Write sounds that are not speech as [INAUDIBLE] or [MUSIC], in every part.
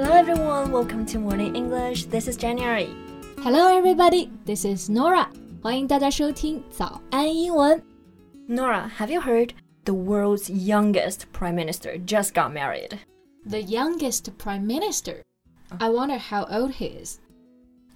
Hello everyone, welcome to Morning English. This is January. Hello everybody, this is Norah. 欢迎大家收听早安英文。Norah, have you heard the world's youngest prime minister just got married? The youngest prime minister? I wonder how old he is.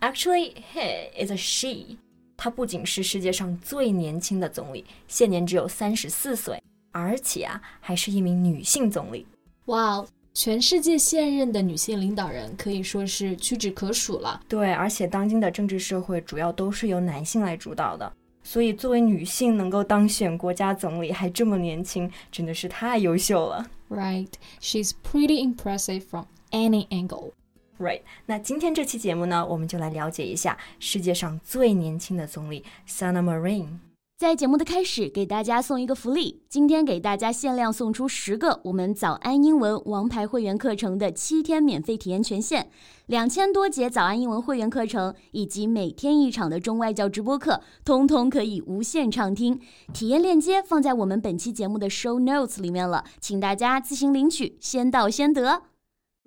Actually, he is a she. 他不仅是世界上最年轻的总理，现年只有三十四岁，而且啊，还是一名女性总理。Wow, 全世界现任的女性领导人可以说是屈指可数了。对，而且当今的政治社会主要都是由男性来主导的，所以作为女性能够当选国家总理还这么年轻，真的是太优秀了。Right, she's pretty impressive from any angle. Right，那今天这期节目呢，我们就来了解一下世界上最年轻的总理 Sana Marin。在节目的开始，给大家送一个福利，今天给大家限量送出十个我们早安英文王牌会员课程的七天免费体验权限，两千多节早安英文会员课程以及每天一场的中外教直播课，通通可以无限畅听。体验链接放在我们本期节目的 show notes 里面了，请大家自行领取，先到先得。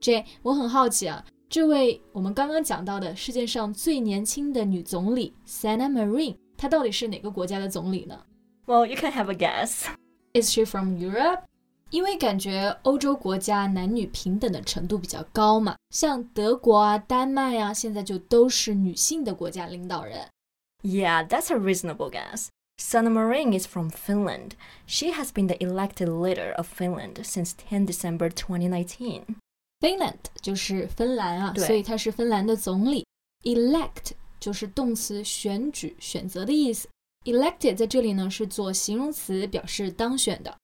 J，我很好奇啊。这位我们刚刚讲到的世界上最年轻的女总理，Sanna Marin，她到底是哪个国家的总理呢？Well, you can have a guess. Is she from Europe? 因为感觉欧洲国家男女平等的程度比较高嘛，像德国啊、丹麦啊，现在就都是女性的国家领导人。Yeah, that's a reasonable guess. Sana Marin is from Finland. She has been the elected leader of Finland since 10 December 2019. Finland 就是芬兰啊，所以他是芬兰的总理。Elect 就是动词选举、选择的意思。Elected 在这里呢是做形容词，表示当选的。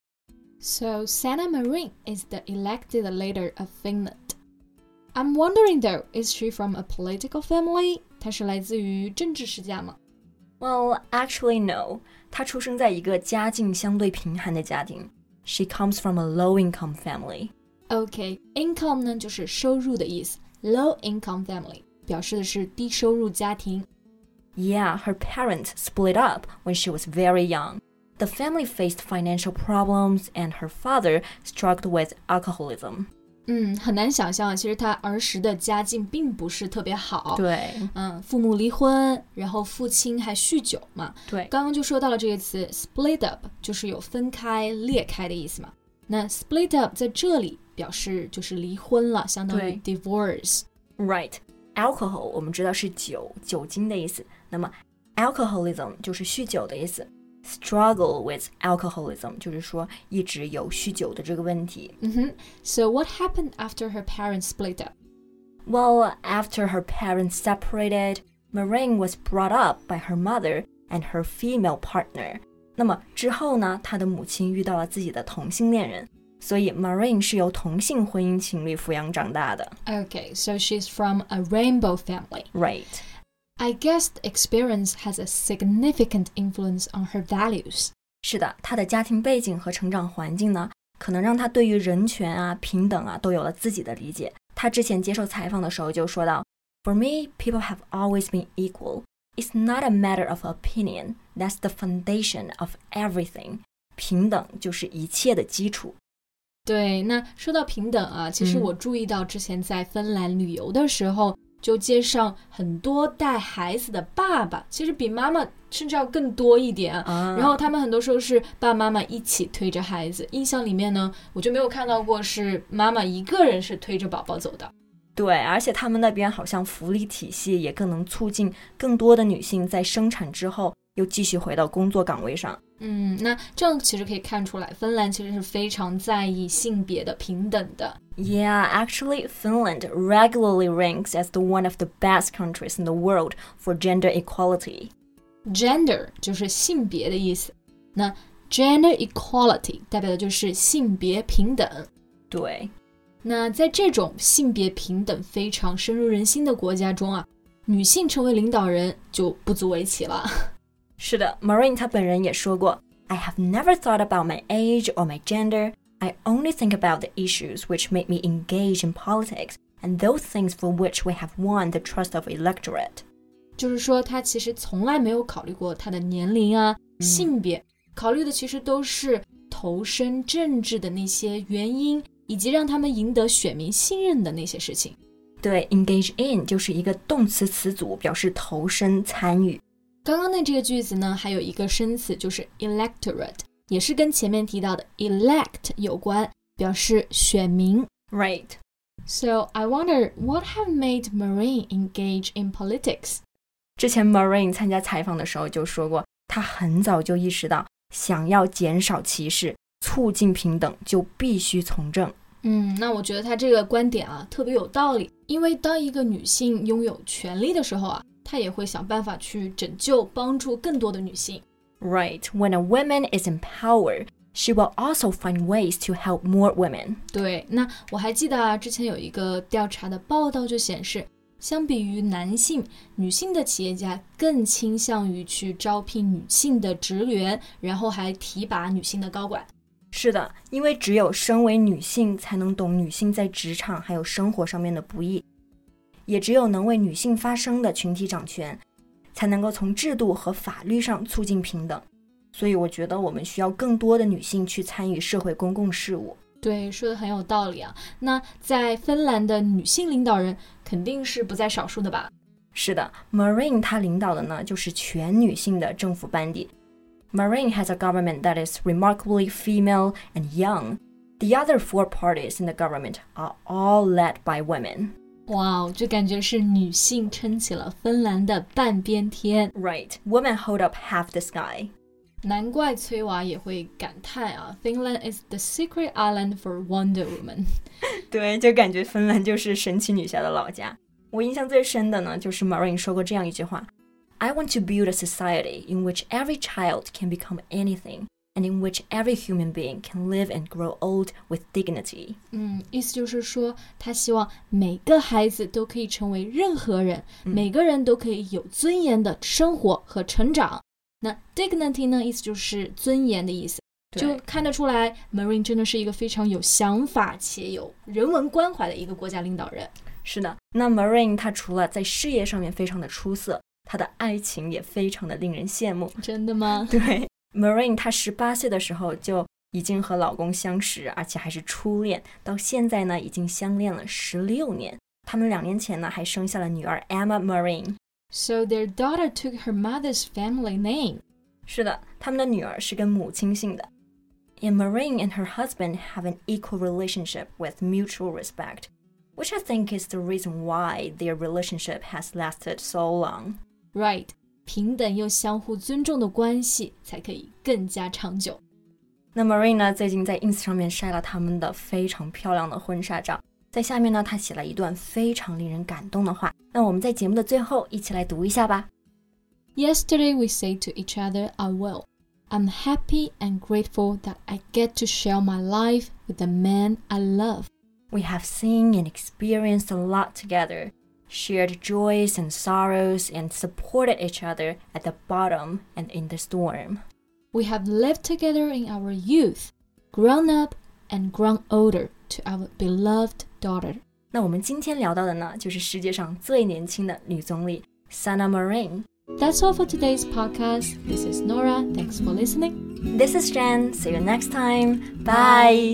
So Sanna Marin is the elected leader of Finland. I'm wondering though, is she from a political family? 她是来自于政治世家吗？Well, actually no. 她出生在一个家境相对贫寒的家庭。She comes from a low-income family. OK，income、okay, 呢就是收入的意思，low income family 表示的是低收入家庭。Yeah, her parents split up when she was very young. The family faced financial problems, and her father struggled with alcoholism. 嗯，很难想象，其实他儿时的家境并不是特别好。对，嗯，父母离婚，然后父亲还酗酒嘛。对，刚刚就说到了这个词 split up，就是有分开、裂开的意思嘛。那 split up 在这里表示就是离婚了，相当于 divorce。 Right，alcohol 我们知道是酒、酒精的意思，那么 alcoholism 就是酗酒的意思。Struggle with alcoholism 就是说一直有酗酒的这个问题。嗯哼。So what happened after her parents split up? Well, after her parents separated, Marin was brought up by her mother and her female partner. 那么之后呢，她的母亲遇到了自己的同性恋人。 所以 Marine 是由同性婚姻情侣抚养长大的。Okay, so she's from a rainbow family. Right. I guess the experience has a significant influence on her values. 是的，她的家庭背景和成长环境呢，可能让她对于人权啊、平等啊都有了自己的理解。她之前接受采访的时候就说到：“For me, people have always been equal. It's not a matter of opinion. That's the foundation of everything. 平等就是一切的基础。” 对，那说到平等啊，其实我注意到之前在芬兰旅游的时候，就街上很多带孩子的爸爸，其实比妈妈甚至要更多一点。然后他们很多时候是爸爸妈妈一起推着孩子，印象里面呢，我就没有看到过是妈妈一个人是推着宝宝走的。对，而且他们那边好像福利体系也更能促进更多的女性在生产之后又继续回到工作岗位上。嗯，那这样其实可以看出来，芬兰其实是非常在意性别的平等的。Yeah, actually, Finland regularly ranks as the one of the best countries in the world for gender equality. Gender 就是性别的意思，那 gender equality 代表的就是性别平等。对，那在这种性别平等非常深入人心的国家中啊，女性成为领导人就不足为奇了。是的，Marine 她本人也说过，I have never thought about my age or my gender. I only think about the issues which make me engage in politics and those things for which we have won the trust of electorate. 就是说，她其实从来没有考虑过她的年龄啊、性别，考虑的其实都是投身政治的那些原因， 以及让他们赢得选民信任的那些事情。对，engage in 就是一个动词词组，表示投身、参与。 刚刚的这个句子呢，还有一个生词就是 electorate，也是跟前面提到的 elect 有关，表示选民。Right. So I wonder what have made Marine engage in politics. 之前 Marine 参加采访的时候就说过，他很早就意识到，想要减少歧视、促进平等，就必须从政。嗯，那我觉得他这个观点啊特别有道理，因为当一个女性拥有权利的时候啊，她也会想办法去拯救、帮助更多的女性。Right, when a woman is empowered, she will also find ways to help more women. 对，那我还记得啊，之前有一个调查的报道就显示。相比于男性，女性的企业家更倾向于去招聘女性的职员，然后还提拔女性的高管。是的，因为只有身为女性，才能懂女性在职场还有生活上面的不易；也只有能为女性发声的群体掌权，才能够从制度和法律上促进平等。所以，我觉得我们需要更多的女性去参与社会公共事务。对，说的很有道理啊。那在芬兰的女性领导人肯定是不在少数的吧？是的，Marine 她领导的呢就是全女性的政府班底。Marine has a government that is remarkably female and young. The other four parties in the government are all led by women. 哇，这感觉是女性撑起了芬兰的半边天。Right, women hold up half the sky. 难怪崔娃也会感叹啊，Finland is the secret island for Wonder Woman。对，就感觉芬兰就是神奇女侠的老家。我印象最深的呢，就是 [LAUGHS] Marine 说过这样一句话：“I want to build a society in which every child can become anything, And in which every human being can live and grow old with dignity。”嗯，意思就是说，他希望每个孩子都可以成为任何人，每个人都可以有尊严的生活和成长。那 dignity 呢？意思就是尊严的意思，就看得出来，Marine 真的是一个非常有想法且有人文关怀的一个国家领导人。是的，那 Marine 他除了在事业上面非常的出色，他的爱情也非常的令人羡慕。真的吗？[LAUGHS] 对 ，Marine 她十八岁的时候就已经和老公相识，而且还是初恋，到现在呢已经相恋了十六年。他们两年前呢还生下了女儿 Emma Marine。So their daughter took her mother's family name. 是的，他们的女儿是跟母亲姓的。And Marine and her husband have an equal relationship with mutual respect, which I think is the reason why their relationship has lasted so long. Right， 平等又相互尊重的关系才可以更加长久。那 Marine 呢，最近在 Ins 上面晒了他们的非常漂亮的婚纱照。在下面呢，他写了一段非常令人感动的话。那我们在节目的最后一起来读一下吧。Yesterday we said to each other, "I will." I'm happy and grateful that I get to share my life with the man I love. We have seen and experienced a lot together, shared joys and sorrows, and supported each other at the bottom and in the storm. We have lived together in our youth, grown up and grown older to our beloved daughter. 那我们今天聊到的呢，就是世界上最年轻的女总理 Sanna Marin。That's all for today's podcast. This is Norah. Thanks for listening. This is Jen. See you next time. Bye.